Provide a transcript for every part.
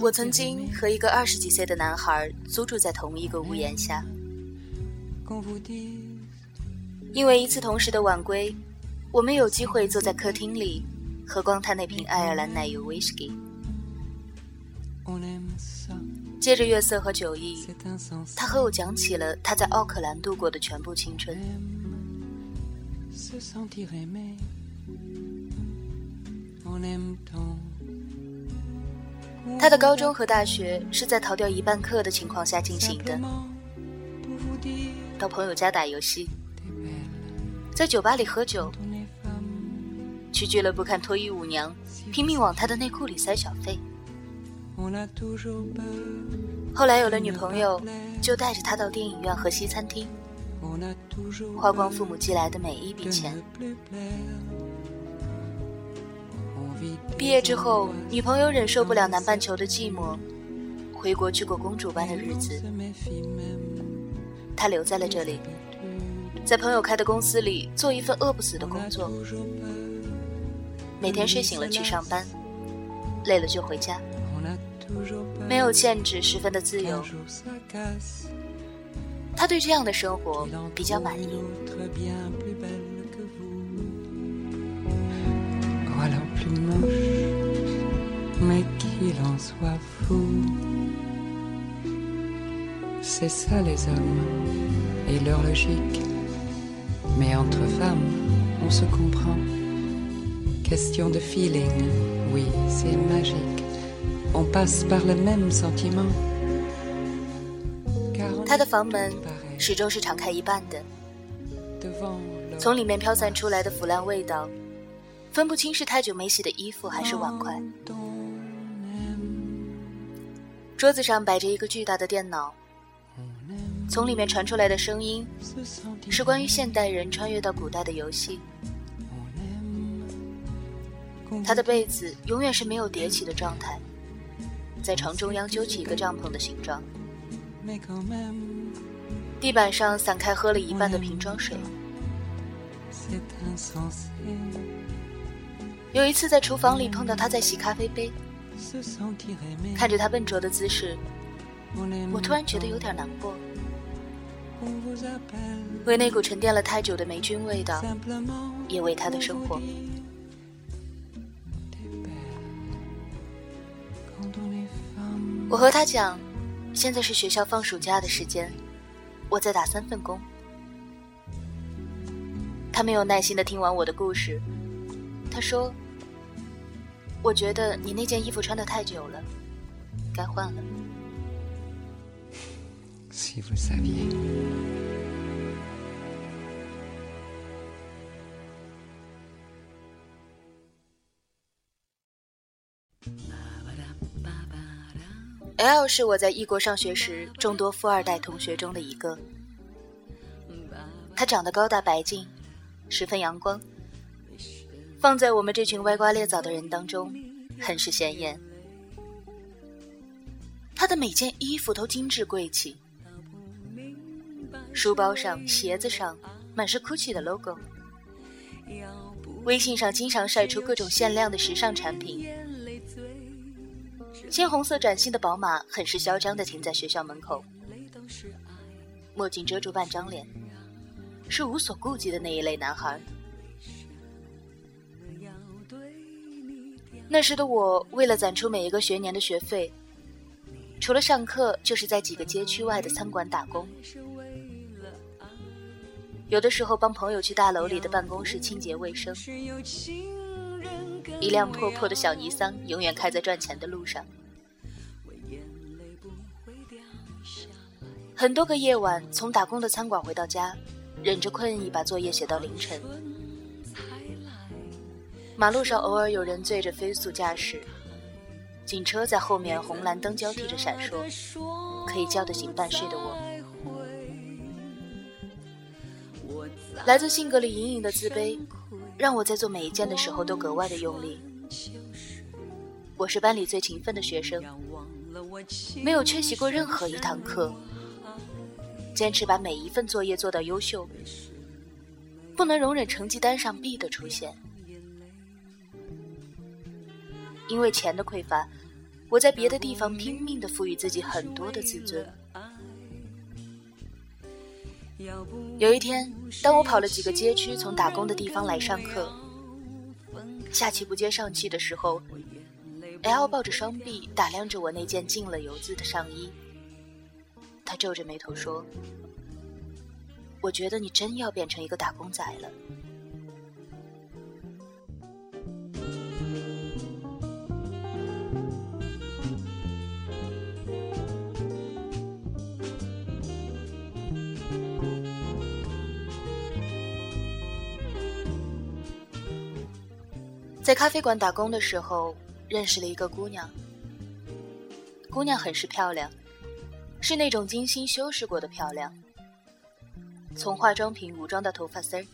我曾经和一个二十几岁的男孩租住在同一个屋檐下，因为一次同时的晚归，我们有机会坐在客厅里喝光他那瓶爱尔兰奶油威士忌。借着月色和酒意，他和我讲起了他在奥克兰度过的全部青春。他的高中和大学是在逃掉一半课的情况下进行的，到朋友家打游戏，在酒吧里喝酒，去俱乐部看脱衣舞娘，拼命往他的内裤里塞小费。后来有了女朋友，就带着他到电影院和西餐厅，花光父母寄来的每一笔钱。毕业之后，女朋友忍受不了南半球的寂寞，回国去过公主般的日子。他留在了这里，在朋友开的公司里做一份饿不死的工作，每天睡醒了去上班，累了就回家。没有限制，十分的自由。他对这样的生活比较满意。他的房门始终是敞开一半的，从里面飘散出来的腐烂味道，分不清是太久没洗的衣服还是碗筷。桌子上摆着一个巨大的电脑，从里面传出来的声音是关于现代人穿越到古代的游戏。他的被子永远是没有叠起的状态。在床中央揪起一个帐篷的形状，地板上散开喝了一半的瓶装水。有一次在厨房里碰到他在洗咖啡杯，看着他笨拙的姿势，我突然觉得有点难过，为那股沉淀了太久的霉菌味道，也为他的生活。我和他讲，现在是学校放暑假的时间，我在打三份工。他没有耐心的听完我的故事，他说：“我觉得你那件衣服穿的太久了，该换了。” L 是我在异国上学时众多富二代同学中的一个。他长得高大白净，十分阳光，放在我们这群歪瓜裂枣的人当中，很是显眼。他的每件衣服都精致贵气，书包上、鞋子上满是 GUCCI 的 logo，微信上经常晒出各种限量的时尚产品。鲜红色崭新的宝马很是嚣张地停在学校门口，墨镜遮住半张脸，是无所顾忌的那一类男孩。那时的我，为了攒出每一个学年的学费，除了上课，就是在几个街区外的餐馆打工，有的时候帮朋友去大楼里的办公室清洁卫生。一辆破破的小尼桑，永远开在赚钱的路上。很多个夜晚，从打工的餐馆回到家，忍着困意把作业写到凌晨。马路上偶尔有人醉着飞速驾驶，警车在后面红蓝灯交替着闪烁，可以叫得醒半睡的我。来自性格里隐隐的自卑，让我在做每一件的时候都格外的用力。我是班里最勤奋的学生，没有缺席过任何一堂课。坚持把每一份作业做到优秀，不能容忍成绩单上 B 的出现。因为钱的匮乏，我在别的地方拼命的赋予自己很多的自尊。有一天，当我跑了几个街区，从打工的地方来上课，下气不接上气的时候，L 抱着双臂打量着我那件进了油渍的上衣，他皱着眉头说：“我觉得你真要变成一个打工仔了。”在咖啡馆打工的时候，认识了一个姑娘。姑娘很是漂亮，是那种精心修饰过的漂亮，从化妆品、武装到头发丝儿。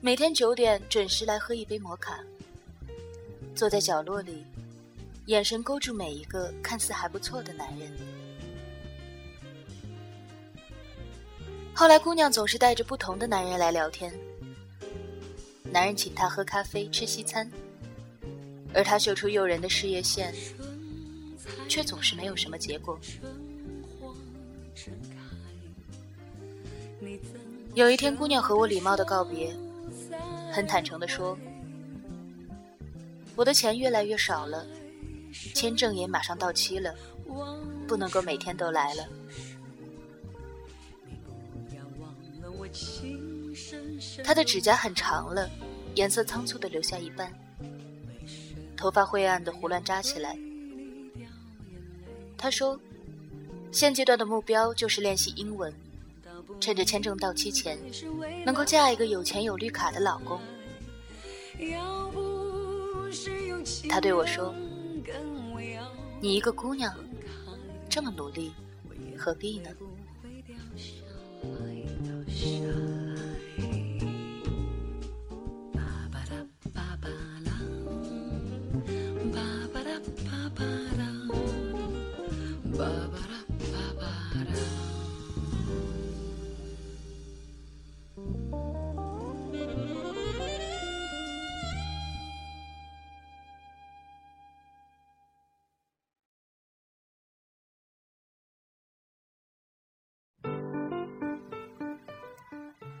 每天九点准时来喝一杯摩卡，坐在角落里，眼神勾住每一个看似还不错的男人。后来，姑娘总是带着不同的男人来聊天。男人请她喝咖啡、吃西餐，而她秀出诱人的事业线，却总是没有什么结果。有一天，姑娘和我礼貌的告别，很坦诚的说：“我的钱越来越少了，签证也马上到期了，不能够每天都来了。”她的指甲很长了，颜色仓促的留下一半，头发灰暗的胡乱扎起来。他说：“现阶段的目标就是练习英文，趁着签证到期前，能够嫁一个有钱有绿卡的老公。”他对我说：“你一个姑娘，这么努力，何必呢？”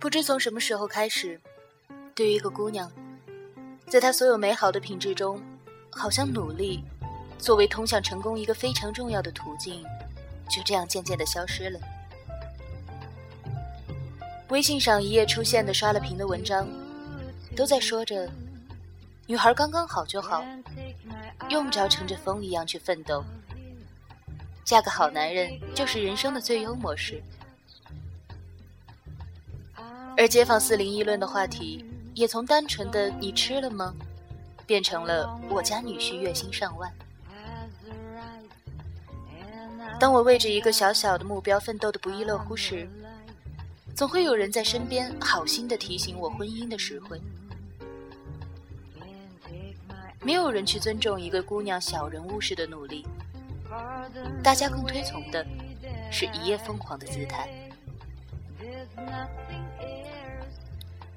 不知从什么时候开始，对于一个姑娘，在她所有美好的品质中，好像努力作为通向成功一个非常重要的途径，就这样渐渐的消失了。微信上一夜出现的刷了屏的文章，都在说着：女孩刚刚好就好，用不着乘着风一样去奋斗，嫁个好男人就是人生的最优模式。而街坊四邻议论的话题，也从单纯的“你吃了吗”，变成了“我家女婿月薪上万”。当我为着一个小小的目标奋斗的不亦乐乎时，总会有人在身边好心的提醒我婚姻的实惠。没有人去尊重一个姑娘小人物式的努力，大家更推崇的是一夜疯狂的姿态。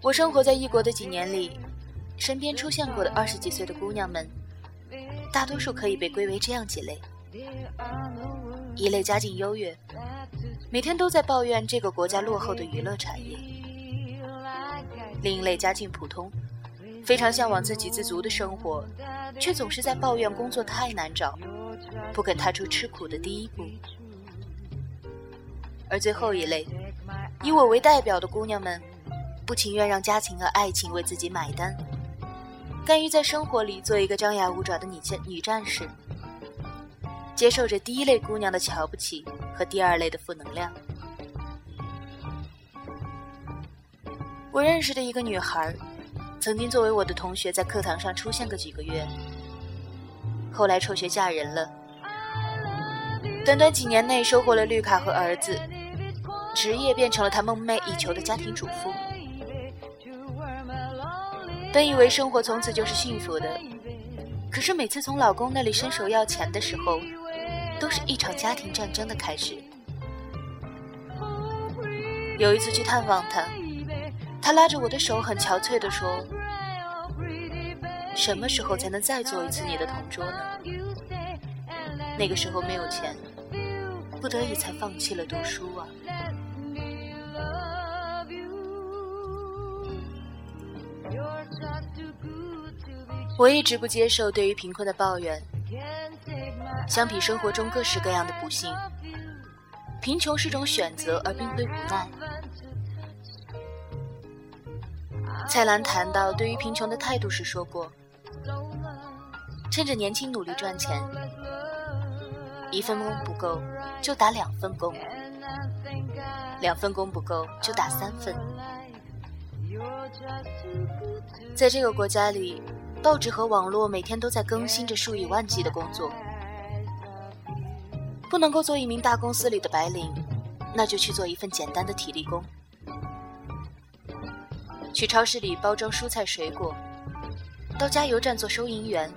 我生活在异国的几年里，身边出现过的二十几岁的姑娘们，大多数可以被归为这样几类：一类家境优越，每天都在抱怨这个国家落后的娱乐产业；另一类家境普通，非常向往自给自足的生活，却总是在抱怨工作太难找，不肯踏出吃苦的第一步；而最后一类，以我为代表的姑娘们。不情愿让家庭和爱情为自己买单，甘于在生活里做一个张牙舞爪的女战女战士，接受着第一类姑娘的瞧不起和第二类的负能量。我认识的一个女孩，曾经作为我的同学在课堂上出现个几个月，后来辍学嫁人了，短短几年内收获了绿卡和儿子，职业变成了她梦寐以求的家庭主妇。本以为生活从此就是幸福的，可是每次从老公那里伸手要钱的时候，都是一场家庭战争的开始。有一次去探望他，他拉着我的手，很憔悴地说：“什么时候才能再做一次你的同桌呢？那个时候没有钱，不得已才放弃了读书啊。我一直不接受对于贫困的抱怨。相比生活中各式各样的不幸，贫穷是种选择，而并非无奈。蔡澜谈到对于贫穷的态度时说过：“趁着年轻努力赚钱，一份工不够就打两份工，两份工不够就打三份。”在这个国家里。报纸和网络每天都在更新着数以万计的工作，不能够做一名大公司里的白领，那就去做一份简单的体力工，去超市里包装蔬菜水果，到加油站做收银员，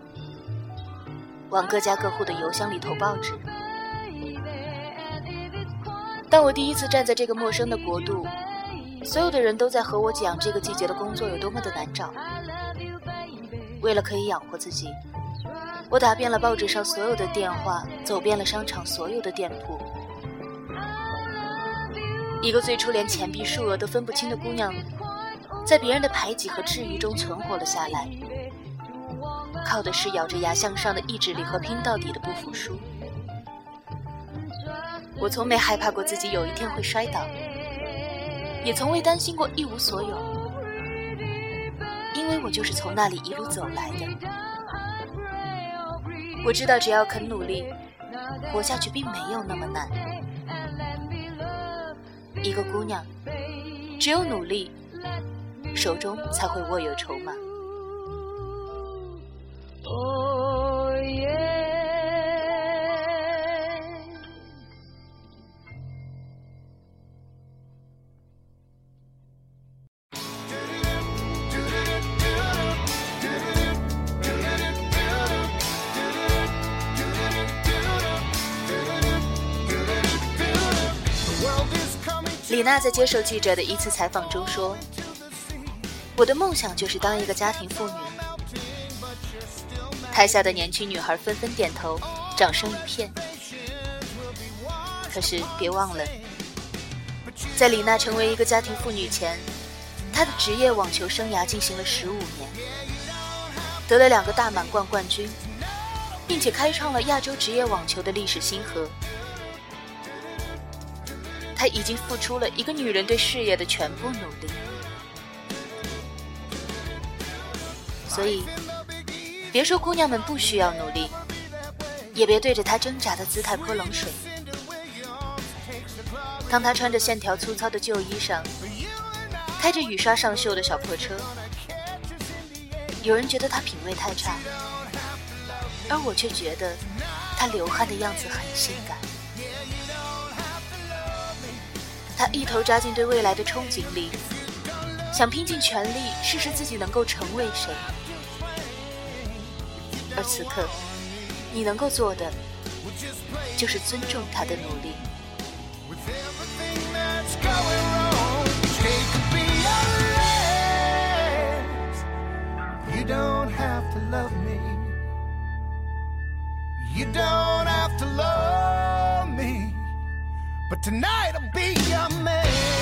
往各家各户的邮箱里投报纸。当我第一次站在这个陌生的国度，所有的人都在和我讲这个季节的工作有多么的难找。为了可以养活自己，我打遍了报纸上所有的电话，走遍了商场所有的店铺。一个最初连钱币数额都分不清的姑娘，在别人的排挤和质疑中存活了下来，靠的是咬着牙向上的意志力和拼到底的不服输。我从没害怕过自己有一天会摔倒，也从未担心过一无所有。因为我就是从那里一路走来的，我知道只要肯努力，活下去并没有那么难。一个姑娘，只有努力，手中才会握有筹码。李娜在接受记者的一次采访中说：“我的梦想就是当一个家庭妇女。”台下的年轻女孩纷纷点头，掌声一片。可是别忘了，在李娜成为一个家庭妇女前，她的职业网球生涯进行了十五年，得了两个大满贯冠军，并且开创了亚洲职业网球的历史新河。他已经付出了一个女人对事业的全部努力，所以别说姑娘们不需要努力，也别对着她挣扎的姿态泼冷水。当她穿着线条粗糙的旧衣裳，开着雨刷上锈的小破车，有人觉得她品味太差，而我却觉得她流汗的样子很性感。他一头扎进对未来的憧憬里，想拼尽全力试试自己能够成为谁。而此刻，你能够做的就是尊重他的努力。you don't have to love me，you don't have to love。But tonight I'll be your man.